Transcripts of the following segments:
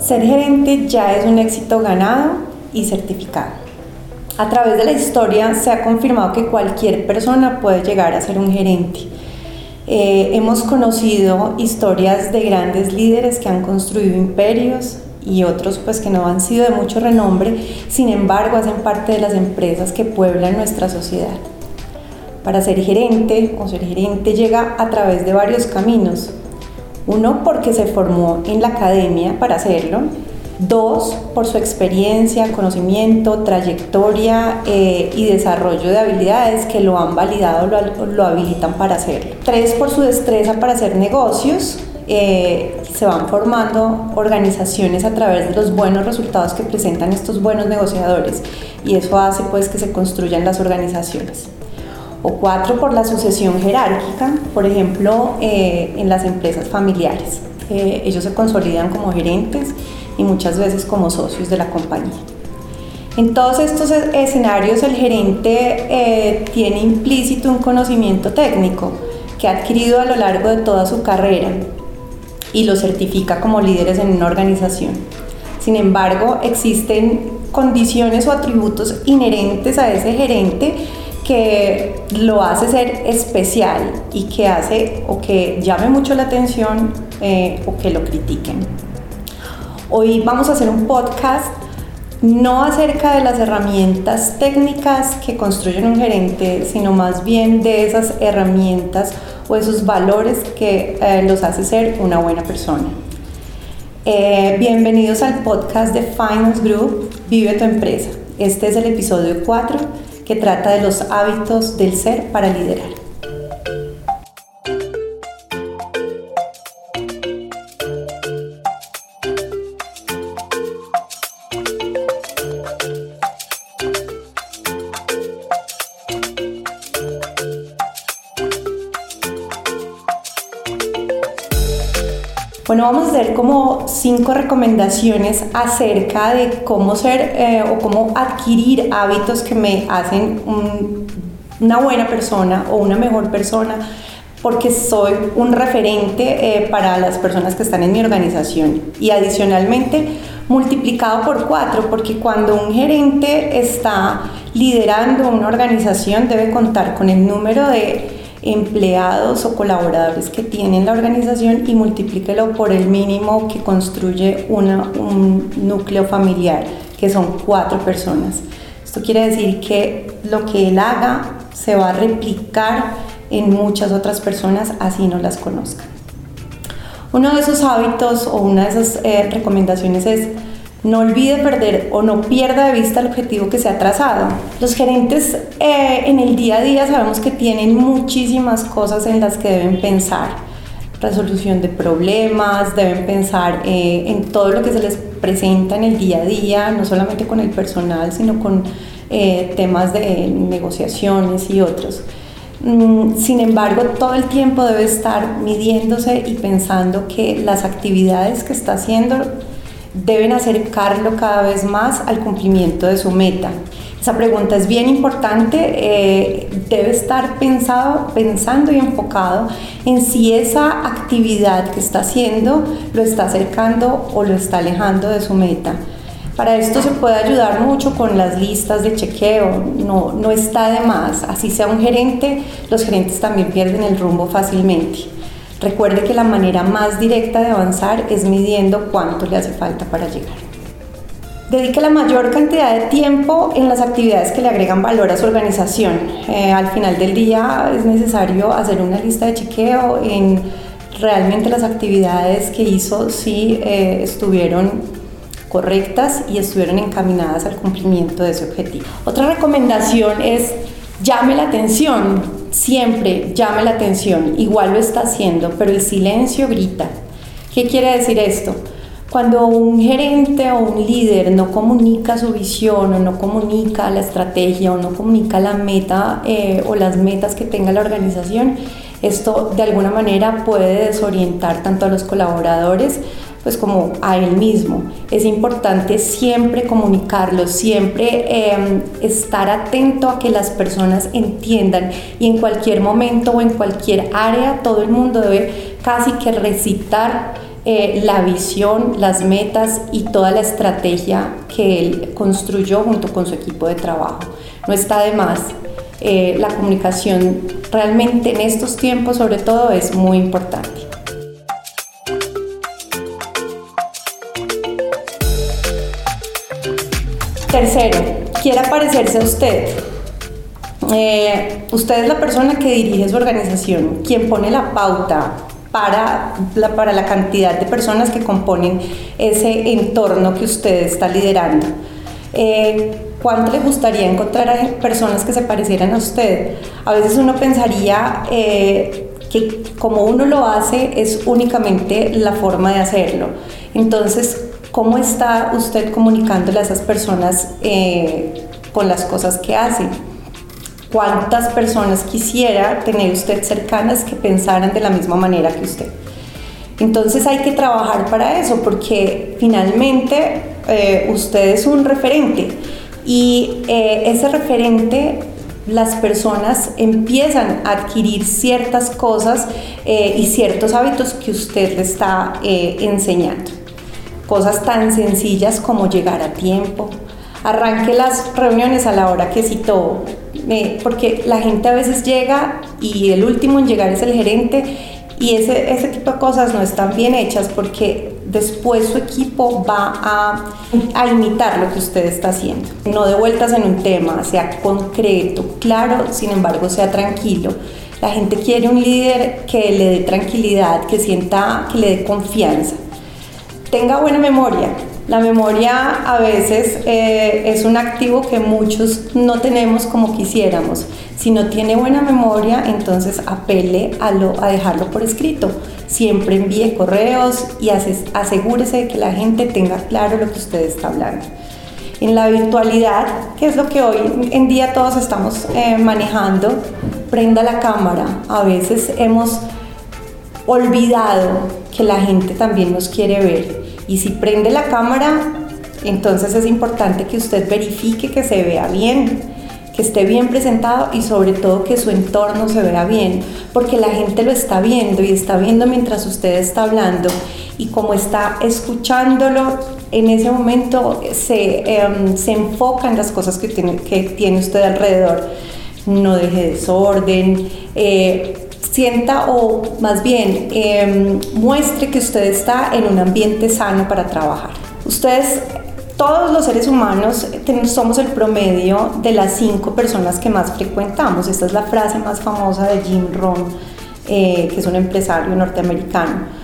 Ser gerente ya es un éxito ganado y certificado. A través de la historia se ha confirmado que cualquier persona puede llegar a ser un gerente. Eh, hemos conocido historias de grandes líderes que han construido imperios y otros pues que no han sido de mucho renombre, sin embargo hacen parte de las empresas que pueblan nuestra sociedad. Para ser gerente o ser gerente llega a través de varios caminos. Uno, porque se formó en la academia para hacerlo. Dos, por su experiencia, conocimiento, trayectoria eh, y desarrollo de habilidades que lo han validado, lo, lo, habilitan para hacerlo. Tres, por su destreza para hacer negocios. Eh, se van formando organizaciones a través de los buenos resultados que presentan estos buenos negociadores y eso hace pues que se construyan las organizaciones o cuatro por la sucesión jerárquica, por ejemplo, eh, en las empresas familiares. Ellos se consolidan como gerentes y muchas veces como socios de la compañía. En todos estos e-, escenarios el gerente eh, tiene implícito un conocimiento técnico que ha adquirido a lo largo de toda su carrera y lo certifica como líderes en una organización. Sin embargo, existen condiciones o atributos inherentes a ese gerente que lo hace ser especial y que hace o que llame mucho la atención eh, o que lo critiquen. Hoy vamos a hacer un podcast no acerca de las herramientas técnicas que construyen un gerente, sino más bien de esas herramientas o esos valores que eh, los hace ser una buena persona. Eh, bienvenidos al podcast de Finance Group, Vive tu empresa. Este es el episodio 4 que trata de los hábitos del ser para liderar. Bueno, vamos a hacer como cinco recomendaciones acerca de cómo ser eh, o cómo adquirir hábitos que me hacen una buena persona o una mejor persona porque soy un referente eh, para las personas que están en mi organización. Y adicionalmente multiplicado por cuatro porque cuando un gerente está liderando una organización debe contar con el número de empleados o colaboradores que tiene la organización y multiplíquelo por el mínimo que construye un núcleo familiar, que son cuatro personas. Esto quiere decir que lo que él haga se va a replicar en muchas otras personas, así no las conozcan. Uno de esos hábitos o una de esas eh, recomendaciones es no olvide perder o no pierda de vista el objetivo que se ha trazado. Los gerentes eh, en el día a día sabemos que tienen muchísimas cosas en las que deben pensar. Resolución de problemas, deben pensar eh, en todo lo que se les presenta en el día a día, no solamente con el personal, sino con eh, temas de negociaciones y otros. Mm, sin embargo, todo el tiempo debe estar midiéndose y pensando que las actividades que está haciendo deben acercarlo cada vez más al cumplimiento de su meta. Esa pregunta es bien importante, eh, debe estar pensado, pensando y enfocado en si esa actividad que está haciendo lo está acercando o lo está alejando de su meta. Para esto se puede ayudar mucho con las listas de chequeo, no, no está de más, así sea un gerente, los gerentes también pierden el rumbo fácilmente. Recuerde que la manera más directa de avanzar es midiendo cuánto le hace falta para llegar. Dedique la mayor cantidad de tiempo en las actividades que le agregan valor a su organización. Eh, al final del día es necesario hacer una lista de chequeo en realmente las actividades que hizo si eh, estuvieron correctas y estuvieron encaminadas al cumplimiento de ese objetivo. Otra recomendación es llame la atención siempre llame la atención, igual lo está haciendo, pero el silencio grita. ¿Qué quiere decir esto? Cuando un gerente o un líder no comunica su visión o no comunica la estrategia o no comunica la meta eh, o las metas que tenga la organización, esto de alguna manera puede desorientar tanto a los colaboradores pues como a él mismo. Es importante siempre comunicarlo, siempre em, estar atento a que las personas entiendan y en cualquier momento o en cualquier área todo el mundo debe casi que recitar eh, la visión, las metas y toda la estrategia que él construyó junto con su equipo de trabajo. No está de más. Eh, la comunicación realmente en estos tiempos sobre todo es muy importante. Tercero, quiere parecerse a usted. Eh, usted es la persona que dirige su organización, quien pone la pauta para la, para la cantidad de personas que componen ese entorno que usted está liderando. Eh, ¿Cuánto le gustaría encontrar a personas que se parecieran a usted? A veces uno pensaría eh, que como uno lo hace es únicamente la forma de hacerlo. Entonces, ¿Cómo está usted comunicándole a esas personas eh, con las cosas que hacen? ¿Cuántas personas quisiera tener usted cercanas que pensaran de la misma manera que usted? Entonces hay que trabajar para eso porque finalmente eh, usted es un referente y eh, ese referente las personas empiezan a adquirir ciertas cosas y ciertos hábitos que usted le está enseñando. Cosas tan sencillas como llegar a tiempo, arranque las reuniones a la hora que citó, porque la gente a veces llega y el último en llegar es el gerente y ese, ese tipo de cosas no están bien hechas porque después su equipo va a, a, imitar lo que usted está haciendo. No de vueltas en un tema, sea concreto, claro, sin embargo sea tranquilo. La gente quiere un líder que le dé tranquilidad, que sienta, que le dé confianza tenga buena memoria. La memoria a veces eh, es un activo que muchos no tenemos como quisiéramos. Si no tiene buena memoria, entonces apele a, lo, a dejarlo por escrito. Siempre envíe correos y asegúrese de que la gente tenga claro lo que usted está hablando. En la virtualidad, que es lo que hoy en día todos estamos eh, manejando, prenda la cámara. A veces hemos olvidado que la gente también nos quiere ver. Y si prende la cámara, entonces es importante que usted verifique que se vea bien, que esté bien presentado y sobre todo que su entorno se vea bien, porque la gente lo está viendo y está viendo mientras usted está hablando y como está escuchándolo, en ese momento se, em, se enfoca en las cosas que tiene, que tiene usted alrededor. No deje desorden. Eh, sienta o más bien em, muestre que usted está en un ambiente sano para trabajar. Ustedes, todos los seres humanos, somos el promedio de las cinco personas que más frecuentamos. Esta es la frase más famosa de Jim Rohn, eh, que es un empresario norteamericano.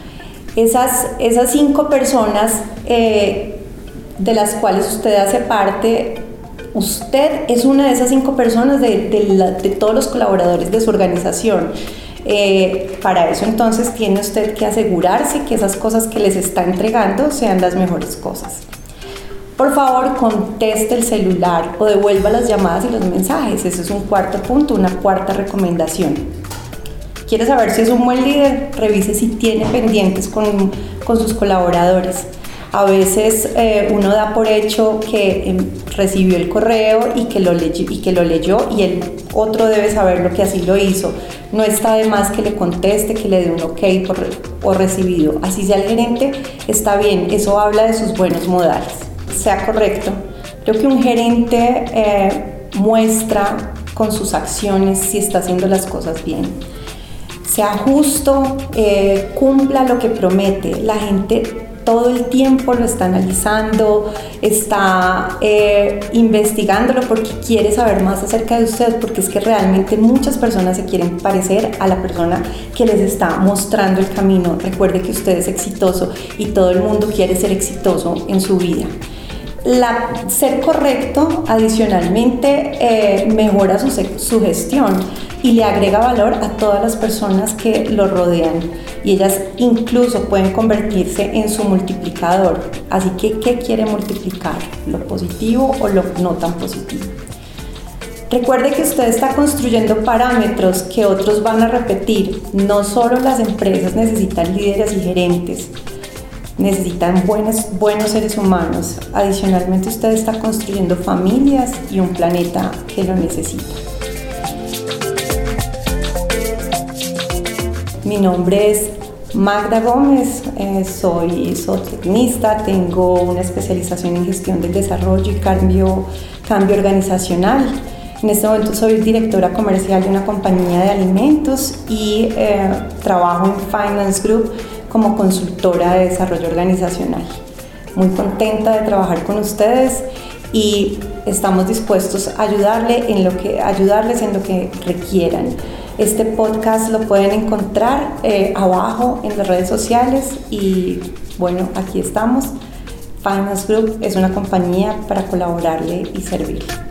Esas, esas cinco personas eh, de las cuales usted hace parte, usted es una de esas cinco personas de, de todos los colaboradores de su organización. Eh, para eso entonces tiene usted que asegurarse que esas cosas que les está entregando sean las mejores cosas. Por favor, conteste el celular o devuelva las llamadas y los mensajes. Ese es un cuarto punto, una cuarta recomendación. ¿Quiere saber si es un buen líder? Revise si tiene pendientes con, con sus colaboradores. A veces eh, uno da por hecho que em, recibió el correo y que, lo y que lo leyó y el otro debe saber lo que así lo hizo. No está de más que le conteste, que le dé un ok por, recibido. Así sea el gerente, está bien, eso habla de sus buenos modales. Sea correcto. Creo que un gerente eh, muestra con sus acciones si está haciendo las cosas bien sea justo, eh, cumpla lo que promete. La gente todo el tiempo lo está analizando, está eh, investigándolo porque quiere saber más acerca de usted, porque es que realmente muchas personas se quieren parecer a la persona que les está mostrando el camino. Recuerde que usted es exitoso y todo el mundo quiere ser exitoso en su vida. Ser correcto adicionalmente eh, mejora su, su gestión y le agrega valor a todas las personas que lo rodean y ellas incluso pueden convertirse en su multiplicador. Así que, ¿qué quiere multiplicar? ¿Lo positivo o lo no tan positivo? Recuerde que usted está construyendo parámetros que otros van a repetir. No solo las empresas necesitan líderes y gerentes, necesitan buenos, buenos seres humanos. Adicionalmente usted está construyendo familias y un planeta que lo necesita. Mi nombre es Magda Gómez, eh, soy zootecnista, tengo una especialización en gestión del desarrollo y cambio, cambio organizacional. En este momento soy directora comercial de una compañía de alimentos y eh, trabajo en Finance Group como consultora de desarrollo organizacional. Muy contenta de trabajar con ustedes y estamos dispuestos a ayudarle en lo que, ayudarles en lo que requieran. Este podcast lo pueden encontrar eh, abajo en las redes sociales y bueno, aquí estamos. Finance Group es una compañía para colaborarle y servirle.